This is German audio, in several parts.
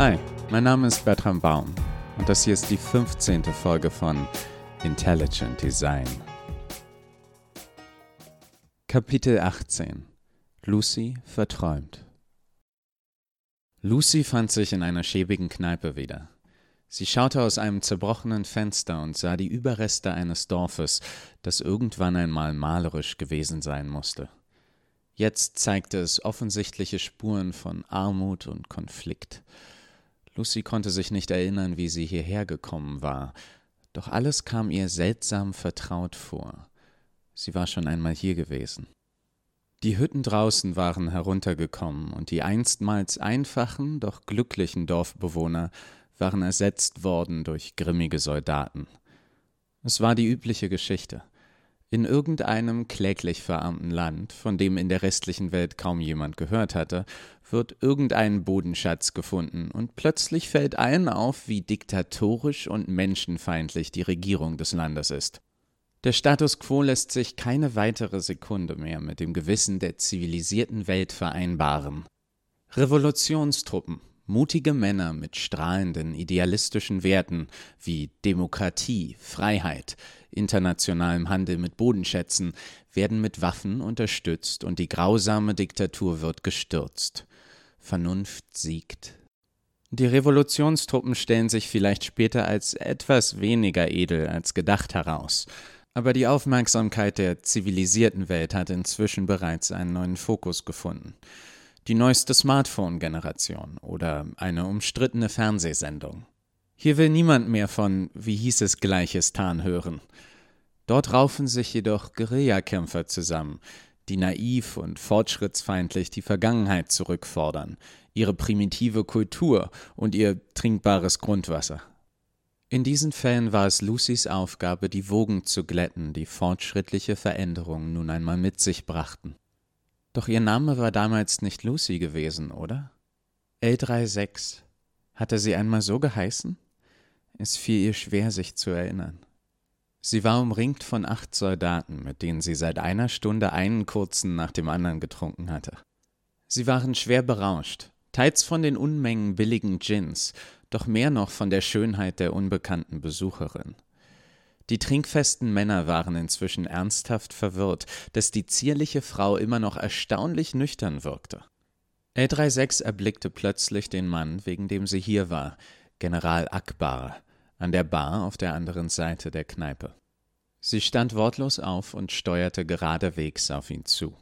Hi, mein Name ist Bertram Baum und das hier ist die 15. Folge von Intelligent Design. Kapitel 18 Lucy verträumt Lucy fand sich in einer schäbigen Kneipe wieder. Sie schaute aus einem zerbrochenen Fenster und sah die Überreste eines Dorfes, das irgendwann einmal malerisch gewesen sein musste. Jetzt zeigte es offensichtliche Spuren von Armut und Konflikt. Lucy konnte sich nicht erinnern, wie sie hierher gekommen war, doch alles kam ihr seltsam vertraut vor. Sie war schon einmal hier gewesen. Die Hütten draußen waren heruntergekommen, und die einstmals einfachen, doch glücklichen Dorfbewohner waren ersetzt worden durch grimmige Soldaten. Es war die übliche Geschichte. In irgendeinem kläglich verarmten Land, von dem in der restlichen Welt kaum jemand gehört hatte, wird irgendein Bodenschatz gefunden, und plötzlich fällt allen auf, wie diktatorisch und menschenfeindlich die Regierung des Landes ist. Der Status quo lässt sich keine weitere Sekunde mehr mit dem Gewissen der zivilisierten Welt vereinbaren. Revolutionstruppen, mutige Männer mit strahlenden idealistischen Werten wie Demokratie, Freiheit, internationalem Handel mit Bodenschätzen werden mit Waffen unterstützt und die grausame Diktatur wird gestürzt. Vernunft siegt. Die Revolutionstruppen stellen sich vielleicht später als etwas weniger edel als gedacht heraus, aber die Aufmerksamkeit der zivilisierten Welt hat inzwischen bereits einen neuen Fokus gefunden. Die neueste Smartphone-Generation oder eine umstrittene Fernsehsendung. Hier will niemand mehr von wie hieß es Gleiches-Tan hören. Dort raufen sich jedoch Guerillakämpfer zusammen, die naiv und fortschrittsfeindlich die Vergangenheit zurückfordern, ihre primitive Kultur und ihr trinkbares Grundwasser. In diesen Fällen war es Lucys Aufgabe, die Wogen zu glätten, die fortschrittliche Veränderungen nun einmal mit sich brachten. Doch ihr Name war damals nicht Lucy gewesen, oder? L36. Hatte sie einmal so geheißen? Es fiel ihr schwer, sich zu erinnern. Sie war umringt von acht Soldaten, mit denen sie seit einer Stunde einen kurzen nach dem anderen getrunken hatte. Sie waren schwer berauscht, teils von den Unmengen billigen Gins, doch mehr noch von der Schönheit der unbekannten Besucherin. Die trinkfesten Männer waren inzwischen ernsthaft verwirrt, dass die zierliche Frau immer noch erstaunlich nüchtern wirkte. L36 erblickte plötzlich den Mann, wegen dem sie hier war, General Akbar, an der Bar auf der anderen Seite der Kneipe. Sie stand wortlos auf und steuerte geradewegs auf ihn zu.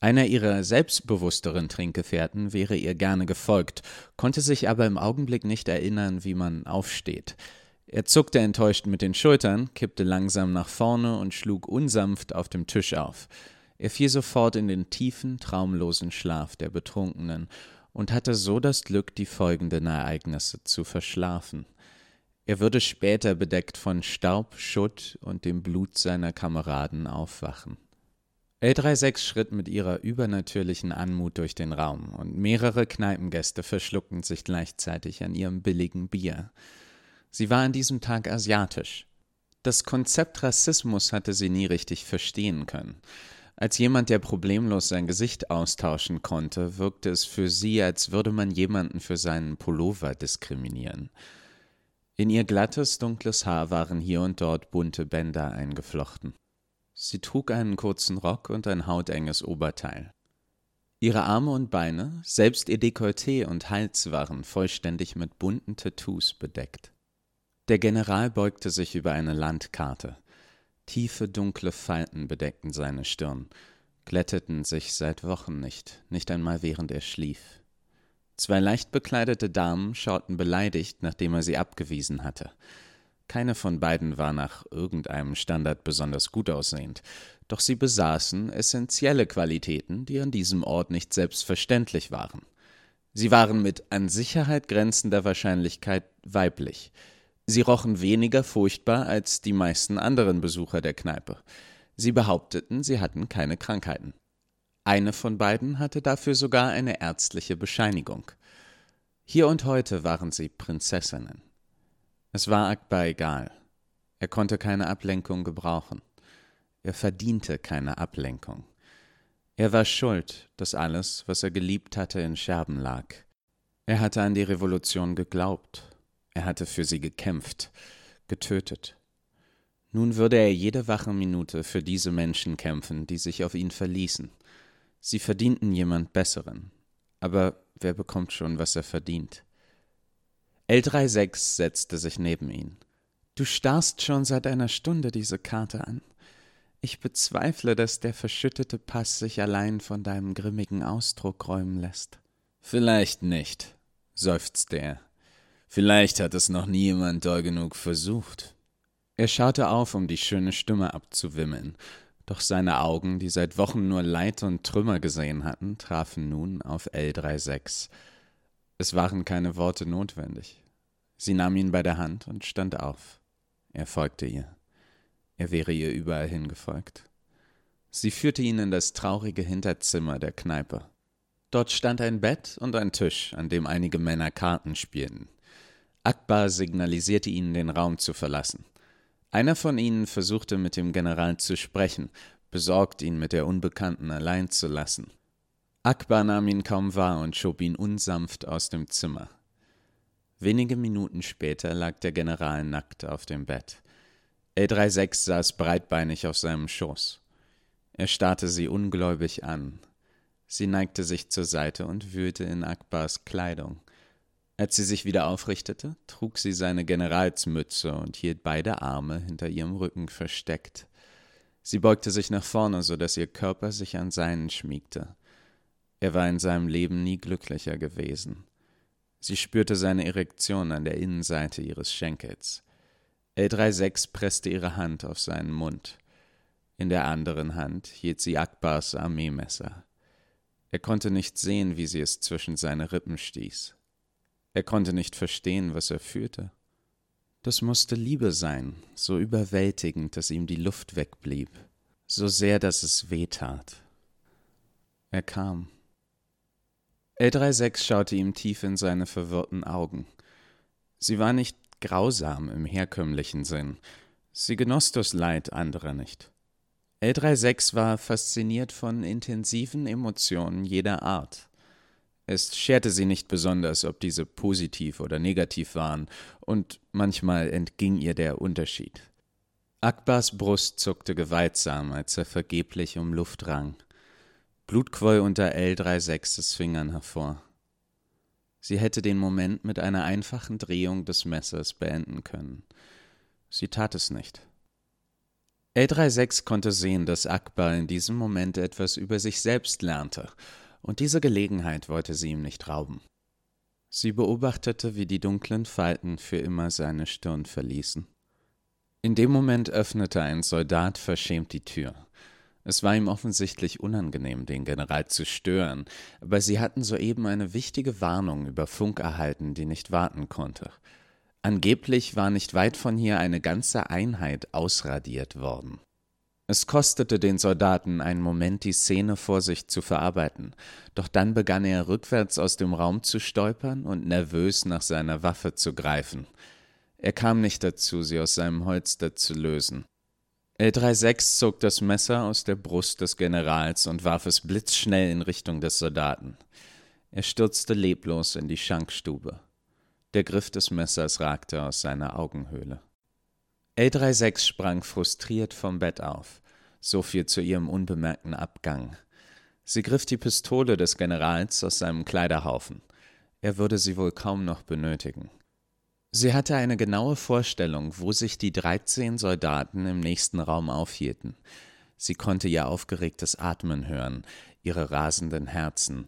Einer ihrer selbstbewussteren Trinkgefährten wäre ihr gerne gefolgt, konnte sich aber im Augenblick nicht erinnern, wie man aufsteht. Er zuckte enttäuscht mit den Schultern, kippte langsam nach vorne und schlug unsanft auf dem Tisch auf. Er fiel sofort in den tiefen, traumlosen Schlaf der Betrunkenen und hatte so das Glück, die folgenden Ereignisse zu verschlafen. Er würde später bedeckt von Staub, Schutt und dem Blut seiner Kameraden aufwachen. L36 schritt mit ihrer übernatürlichen Anmut durch den Raum, und mehrere Kneipengäste verschluckten sich gleichzeitig an ihrem billigen Bier. Sie war an diesem Tag asiatisch. Das Konzept Rassismus hatte sie nie richtig verstehen können. Als jemand, der problemlos sein Gesicht austauschen konnte, wirkte es für sie, als würde man jemanden für seinen Pullover diskriminieren. In ihr glattes, dunkles Haar waren hier und dort bunte Bänder eingeflochten. Sie trug einen kurzen Rock und ein hautenges Oberteil. Ihre Arme und Beine, selbst ihr Dekolleté und Hals waren vollständig mit bunten Tattoos bedeckt. Der General beugte sich über eine Landkarte. Tiefe dunkle Falten bedeckten seine Stirn, glätteten sich seit Wochen nicht, nicht einmal während er schlief. Zwei leicht bekleidete Damen schauten beleidigt, nachdem er sie abgewiesen hatte. Keine von beiden war nach irgendeinem Standard besonders gut aussehend, doch sie besaßen essentielle Qualitäten, die an diesem Ort nicht selbstverständlich waren. Sie waren mit an Sicherheit grenzender Wahrscheinlichkeit weiblich. Sie rochen weniger furchtbar als die meisten anderen Besucher der Kneipe. Sie behaupteten, sie hatten keine Krankheiten. Eine von beiden hatte dafür sogar eine ärztliche Bescheinigung. Hier und heute waren sie Prinzessinnen. Es war Akbar egal. Er konnte keine Ablenkung gebrauchen. Er verdiente keine Ablenkung. Er war schuld, dass alles, was er geliebt hatte, in Scherben lag. Er hatte an die Revolution geglaubt, er hatte für sie gekämpft, getötet. Nun würde er jede wache Minute für diese Menschen kämpfen, die sich auf ihn verließen. Sie verdienten jemand Besseren. Aber wer bekommt schon, was er verdient? L36 setzte sich neben ihn. Du starrst schon seit einer Stunde diese Karte an. Ich bezweifle, dass der verschüttete Pass sich allein von deinem grimmigen Ausdruck räumen lässt. Vielleicht nicht, seufzte er. Vielleicht hat es noch nie jemand doll genug versucht. Er schaute auf, um die schöne Stimme abzuwimmeln, doch seine Augen, die seit Wochen nur Leid und Trümmer gesehen hatten, trafen nun auf L36. Es waren keine Worte notwendig. Sie nahm ihn bei der Hand und stand auf. Er folgte ihr. Er wäre ihr überall hingefolgt. Sie führte ihn in das traurige Hinterzimmer der Kneipe. Dort stand ein Bett und ein Tisch, an dem einige Männer Karten spielten. Akbar signalisierte ihnen, den Raum zu verlassen. Einer von ihnen versuchte mit dem General zu sprechen, besorgt, ihn mit der Unbekannten allein zu lassen. Akbar nahm ihn kaum wahr und schob ihn unsanft aus dem Zimmer. Wenige Minuten später lag der General nackt auf dem Bett. L36 saß breitbeinig auf seinem Schoß. Er starrte sie ungläubig an. Sie neigte sich zur Seite und wühlte in Akbars Kleidung. Als sie sich wieder aufrichtete, trug sie seine Generalsmütze und hielt beide Arme hinter ihrem Rücken versteckt. Sie beugte sich nach vorne, so dass ihr Körper sich an seinen schmiegte. Er war in seinem Leben nie glücklicher gewesen. Sie spürte seine Erektion an der Innenseite ihres Schenkels. L36 presste ihre Hand auf seinen Mund. In der anderen Hand hielt sie Akbars Armeemesser. Er konnte nicht sehen, wie sie es zwischen seine Rippen stieß. Er konnte nicht verstehen, was er fühlte. Das musste Liebe sein, so überwältigend, dass ihm die Luft wegblieb, so sehr, dass es weh tat. Er kam. L36 schaute ihm tief in seine verwirrten Augen. Sie war nicht grausam im herkömmlichen Sinn. Sie genoss das Leid anderer nicht. L36 war fasziniert von intensiven Emotionen jeder Art. Es scherte sie nicht besonders, ob diese positiv oder negativ waren, und manchmal entging ihr der Unterschied. Akbars Brust zuckte gewaltsam, als er vergeblich um Luft rang. Blut quoll unter L36s Fingern hervor. Sie hätte den Moment mit einer einfachen Drehung des Messers beenden können. Sie tat es nicht. L36 konnte sehen, dass Akbar in diesem Moment etwas über sich selbst lernte und diese Gelegenheit wollte sie ihm nicht rauben. Sie beobachtete, wie die dunklen Falten für immer seine Stirn verließen. In dem Moment öffnete ein Soldat verschämt die Tür. Es war ihm offensichtlich unangenehm, den General zu stören, aber sie hatten soeben eine wichtige Warnung über Funk erhalten, die nicht warten konnte. Angeblich war nicht weit von hier eine ganze Einheit ausradiert worden. Es kostete den Soldaten einen Moment, die Szene vor sich zu verarbeiten, doch dann begann er rückwärts aus dem Raum zu stolpern und nervös nach seiner Waffe zu greifen. Er kam nicht dazu, sie aus seinem Holster zu lösen. L36 zog das Messer aus der Brust des Generals und warf es blitzschnell in Richtung des Soldaten. Er stürzte leblos in die Schankstube. Der Griff des Messers ragte aus seiner Augenhöhle. L36 sprang frustriert vom Bett auf. So viel zu ihrem unbemerkten Abgang. Sie griff die Pistole des Generals aus seinem Kleiderhaufen. Er würde sie wohl kaum noch benötigen. Sie hatte eine genaue Vorstellung, wo sich die dreizehn Soldaten im nächsten Raum aufhielten. Sie konnte ihr aufgeregtes Atmen hören, ihre rasenden Herzen,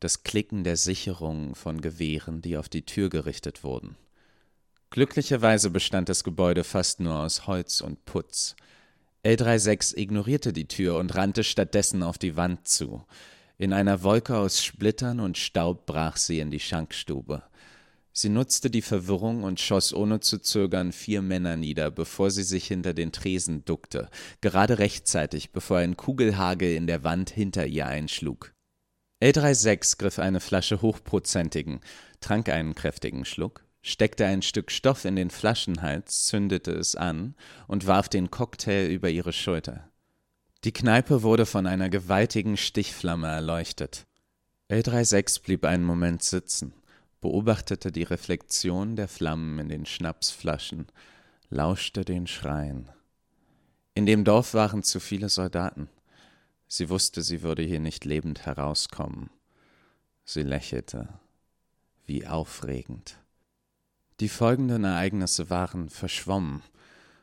das Klicken der Sicherungen von Gewehren, die auf die Tür gerichtet wurden. Glücklicherweise bestand das Gebäude fast nur aus Holz und Putz. L36 ignorierte die Tür und rannte stattdessen auf die Wand zu. In einer Wolke aus Splittern und Staub brach sie in die Schankstube. Sie nutzte die Verwirrung und schoss ohne zu zögern vier Männer nieder, bevor sie sich hinter den Tresen duckte, gerade rechtzeitig, bevor ein Kugelhagel in der Wand hinter ihr einschlug. L36 griff eine Flasche hochprozentigen, trank einen kräftigen Schluck, steckte ein Stück Stoff in den Flaschenhals, zündete es an und warf den Cocktail über ihre Schulter. Die Kneipe wurde von einer gewaltigen Stichflamme erleuchtet. L36 blieb einen Moment sitzen, beobachtete die Reflexion der Flammen in den Schnapsflaschen, lauschte den Schreien. In dem Dorf waren zu viele Soldaten. Sie wusste, sie würde hier nicht lebend herauskommen. Sie lächelte. Wie aufregend. Die folgenden Ereignisse waren verschwommen.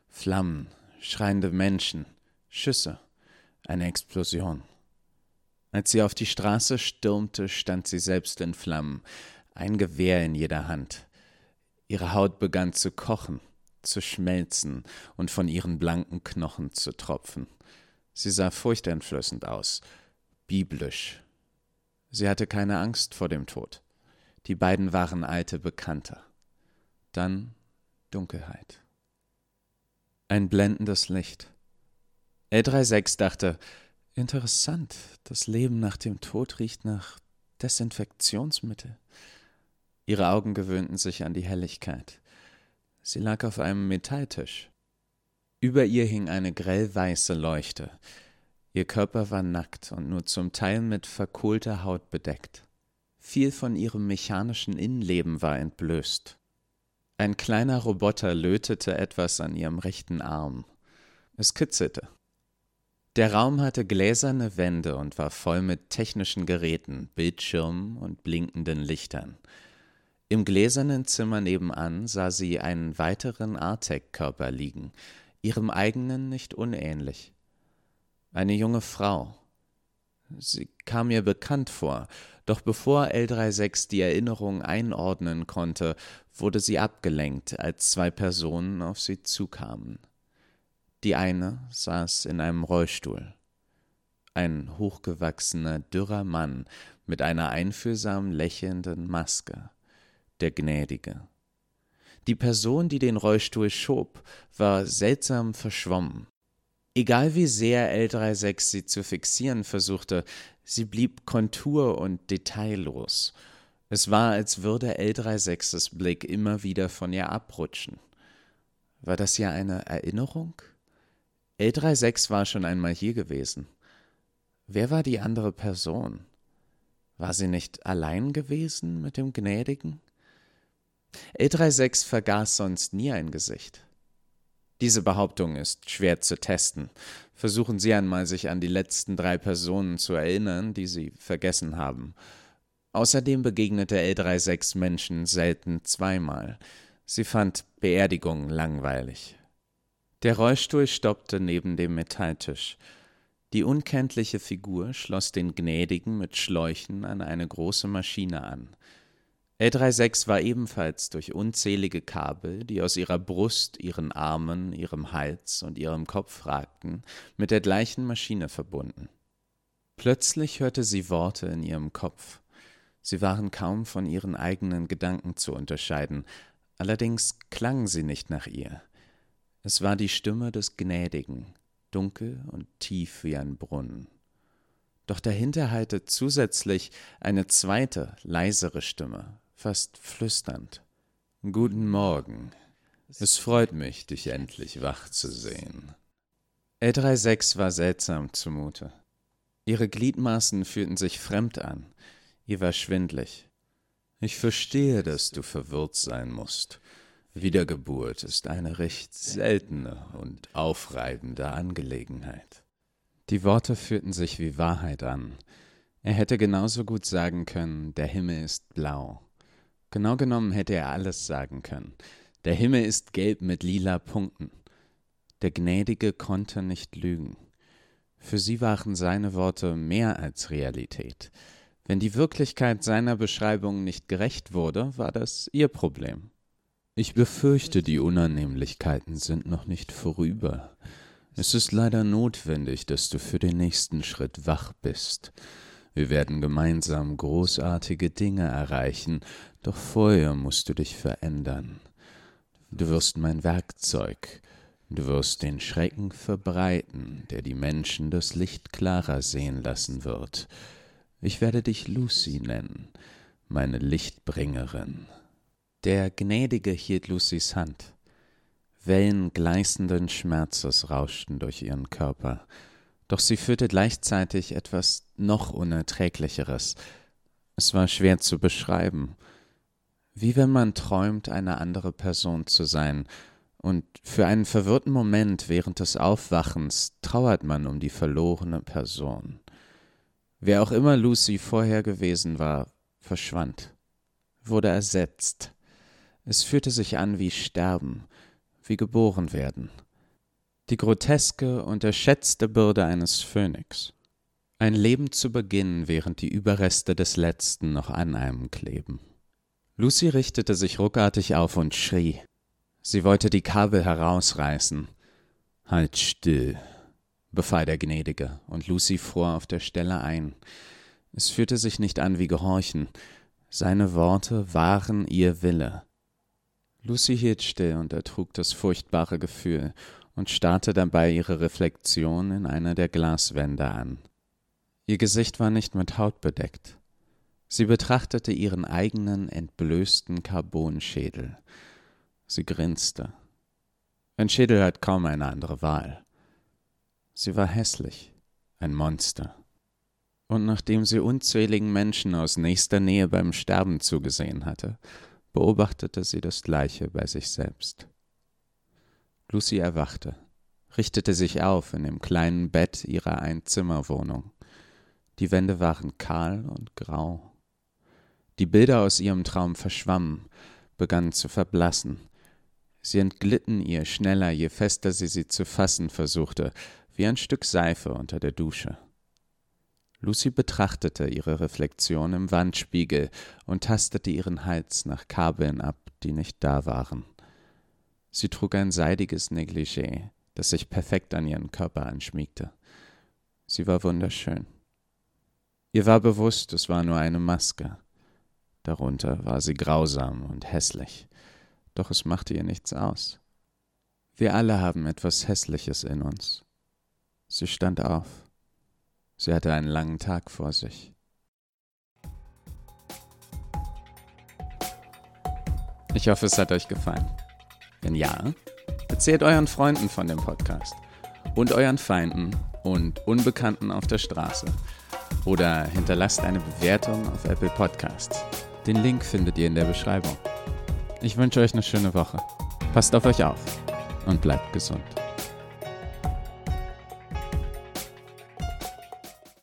Flammen, schreiende Menschen, Schüsse, eine Explosion. Als sie auf die Straße stürmte, stand sie selbst in Flammen, ein Gewehr in jeder Hand. Ihre Haut begann zu kochen, zu schmelzen und von ihren blanken Knochen zu tropfen. Sie sah furchteinflößend aus, biblisch. Sie hatte keine Angst vor dem Tod. Die beiden waren alte Bekannte. Dann Dunkelheit. Ein blendendes Licht. L36 dachte, interessant, das Leben nach dem Tod riecht nach Desinfektionsmittel. Ihre Augen gewöhnten sich an die Helligkeit. Sie lag auf einem Metalltisch. Über ihr hing eine grellweiße Leuchte. Ihr Körper war nackt und nur zum Teil mit verkohlter Haut bedeckt. Viel von ihrem mechanischen Innenleben war entblößt. Ein kleiner Roboter lötete etwas an ihrem rechten Arm. Es kitzelte. Der Raum hatte gläserne Wände und war voll mit technischen Geräten, Bildschirmen und blinkenden Lichtern. Im gläsernen Zimmer nebenan sah sie einen weiteren Artec-Körper liegen, ihrem eigenen nicht unähnlich. Eine junge Frau. Sie kam ihr bekannt vor, doch bevor L36 die Erinnerung einordnen konnte, wurde sie abgelenkt, als zwei Personen auf sie zukamen. Die eine saß in einem Rollstuhl. Ein hochgewachsener, dürrer Mann mit einer einfühlsam lächelnden Maske der Gnädige. Die Person, die den Rollstuhl schob, war seltsam verschwommen. Egal wie sehr L36 sie zu fixieren versuchte, sie blieb kontur- und detaillos. Es war, als würde L36s Blick immer wieder von ihr abrutschen. War das ja eine Erinnerung? L36 war schon einmal hier gewesen. Wer war die andere Person? War sie nicht allein gewesen mit dem Gnädigen? L36 vergaß sonst nie ein Gesicht. Diese Behauptung ist schwer zu testen. Versuchen Sie einmal, sich an die letzten drei Personen zu erinnern, die Sie vergessen haben. Außerdem begegnete L36 Menschen selten zweimal. Sie fand Beerdigungen langweilig. Der Rollstuhl stoppte neben dem Metalltisch. Die unkenntliche Figur schloss den Gnädigen mit Schläuchen an eine große Maschine an. L36 war ebenfalls durch unzählige Kabel, die aus ihrer Brust, ihren Armen, ihrem Hals und ihrem Kopf ragten, mit der gleichen Maschine verbunden. Plötzlich hörte sie Worte in ihrem Kopf. Sie waren kaum von ihren eigenen Gedanken zu unterscheiden, allerdings klangen sie nicht nach ihr. Es war die Stimme des Gnädigen, dunkel und tief wie ein Brunnen. Doch dahinter hallte zusätzlich eine zweite, leisere Stimme, fast flüsternd. Guten Morgen. Es freut mich, dich endlich wach zu sehen. L36 war seltsam zumute. Ihre Gliedmaßen fühlten sich fremd an. Ihr war schwindlig. Ich verstehe, dass du verwirrt sein musst. Wiedergeburt ist eine recht seltene und aufreibende Angelegenheit. Die Worte fühlten sich wie Wahrheit an. Er hätte genauso gut sagen können, der Himmel ist blau. Genau genommen hätte er alles sagen können. Der Himmel ist gelb mit lila Punkten. Der Gnädige konnte nicht lügen. Für sie waren seine Worte mehr als Realität. Wenn die Wirklichkeit seiner Beschreibung nicht gerecht wurde, war das ihr Problem. Ich befürchte, die Unannehmlichkeiten sind noch nicht vorüber. Es ist leider notwendig, dass du für den nächsten Schritt wach bist. Wir werden gemeinsam großartige Dinge erreichen, doch vorher musst du dich verändern. Du wirst mein Werkzeug, du wirst den Schrecken verbreiten, der die Menschen das Licht klarer sehen lassen wird. Ich werde dich Lucy nennen, meine Lichtbringerin. Der Gnädige hielt Lucys Hand. Wellen gleißenden Schmerzes rauschten durch ihren Körper doch sie führte gleichzeitig etwas noch Unerträglicheres. Es war schwer zu beschreiben. Wie wenn man träumt, eine andere Person zu sein, und für einen verwirrten Moment während des Aufwachens trauert man um die verlorene Person. Wer auch immer Lucy vorher gewesen war, verschwand, wurde ersetzt. Es fühlte sich an wie Sterben, wie geboren werden. Die groteske, unterschätzte Bürde eines Phönix. Ein Leben zu beginnen, während die Überreste des letzten noch an einem kleben. Lucy richtete sich ruckartig auf und schrie. Sie wollte die Kabel herausreißen. Halt still, befahl der Gnädige, und Lucy fror auf der Stelle ein. Es fühlte sich nicht an wie Gehorchen. Seine Worte waren ihr Wille. Lucy hielt still und ertrug das furchtbare Gefühl und starrte dabei ihre Reflexion in einer der Glaswände an. Ihr Gesicht war nicht mit Haut bedeckt. Sie betrachtete ihren eigenen entblößten Carbonschädel. Sie grinste. Ein Schädel hat kaum eine andere Wahl. Sie war hässlich, ein Monster. Und nachdem sie unzähligen Menschen aus nächster Nähe beim Sterben zugesehen hatte, beobachtete sie das Gleiche bei sich selbst. Lucy erwachte, richtete sich auf in dem kleinen Bett ihrer Einzimmerwohnung. Die Wände waren kahl und grau. Die Bilder aus ihrem Traum verschwammen, begannen zu verblassen, Sie entglitten ihr schneller, je fester sie sie zu fassen versuchte, wie ein Stück Seife unter der Dusche. Lucy betrachtete ihre Reflexion im Wandspiegel und tastete ihren Hals nach Kabeln ab, die nicht da waren. Sie trug ein seidiges Negligé, das sich perfekt an ihren Körper anschmiegte. Sie war wunderschön. Ihr war bewusst, es war nur eine Maske. Darunter war sie grausam und hässlich doch es machte ihr nichts aus. Wir alle haben etwas Hässliches in uns. Sie stand auf. Sie hatte einen langen Tag vor sich. Ich hoffe, es hat euch gefallen. Wenn ja, erzählt euren Freunden von dem Podcast und euren Feinden und Unbekannten auf der Straße oder hinterlasst eine Bewertung auf Apple Podcasts. Den Link findet ihr in der Beschreibung. Ich wünsche euch eine schöne Woche. Passt auf euch auf und bleibt gesund.